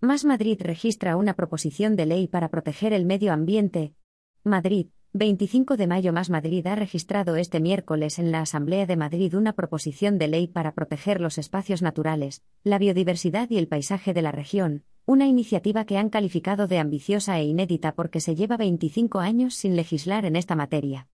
Más Madrid registra una proposición de ley para proteger el medio ambiente. Madrid, 25 de mayo Más Madrid ha registrado este miércoles en la Asamblea de Madrid una proposición de ley para proteger los espacios naturales, la biodiversidad y el paisaje de la región, una iniciativa que han calificado de ambiciosa e inédita porque se lleva 25 años sin legislar en esta materia.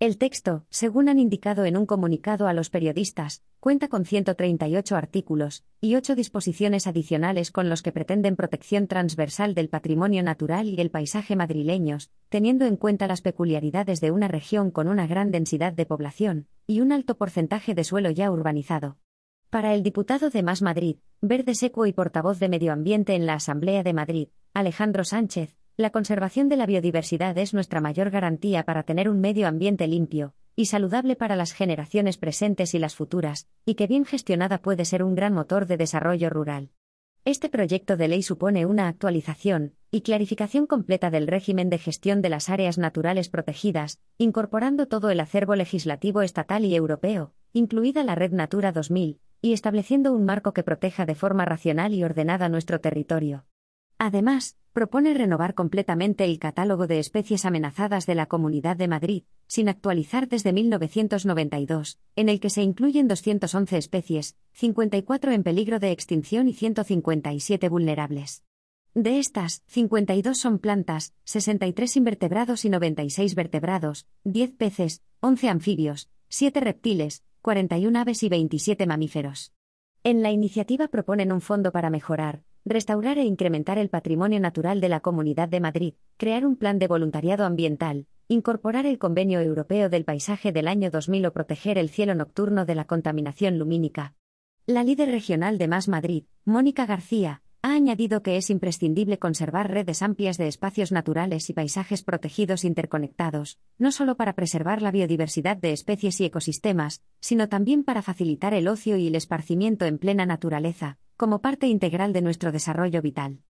El texto, según han indicado en un comunicado a los periodistas, cuenta con 138 artículos y 8 disposiciones adicionales con los que pretenden protección transversal del patrimonio natural y el paisaje madrileños, teniendo en cuenta las peculiaridades de una región con una gran densidad de población y un alto porcentaje de suelo ya urbanizado. Para el diputado de Más Madrid, Verde Seco y portavoz de Medio Ambiente en la Asamblea de Madrid, Alejandro Sánchez, la conservación de la biodiversidad es nuestra mayor garantía para tener un medio ambiente limpio y saludable para las generaciones presentes y las futuras, y que bien gestionada puede ser un gran motor de desarrollo rural. Este proyecto de ley supone una actualización y clarificación completa del régimen de gestión de las áreas naturales protegidas, incorporando todo el acervo legislativo estatal y europeo, incluida la Red Natura 2000, y estableciendo un marco que proteja de forma racional y ordenada nuestro territorio. Además, propone renovar completamente el catálogo de especies amenazadas de la Comunidad de Madrid, sin actualizar desde 1992, en el que se incluyen 211 especies, 54 en peligro de extinción y 157 vulnerables. De estas, 52 son plantas, 63 invertebrados y 96 vertebrados, 10 peces, 11 anfibios, 7 reptiles, 41 aves y 27 mamíferos. En la iniciativa proponen un fondo para mejorar, restaurar e incrementar el patrimonio natural de la Comunidad de Madrid, crear un plan de voluntariado ambiental, incorporar el Convenio Europeo del Paisaje del año 2000 o proteger el cielo nocturno de la contaminación lumínica. La líder regional de Más Madrid, Mónica García, ha añadido que es imprescindible conservar redes amplias de espacios naturales y paisajes protegidos interconectados, no solo para preservar la biodiversidad de especies y ecosistemas, sino también para facilitar el ocio y el esparcimiento en plena naturaleza, como parte integral de nuestro desarrollo vital.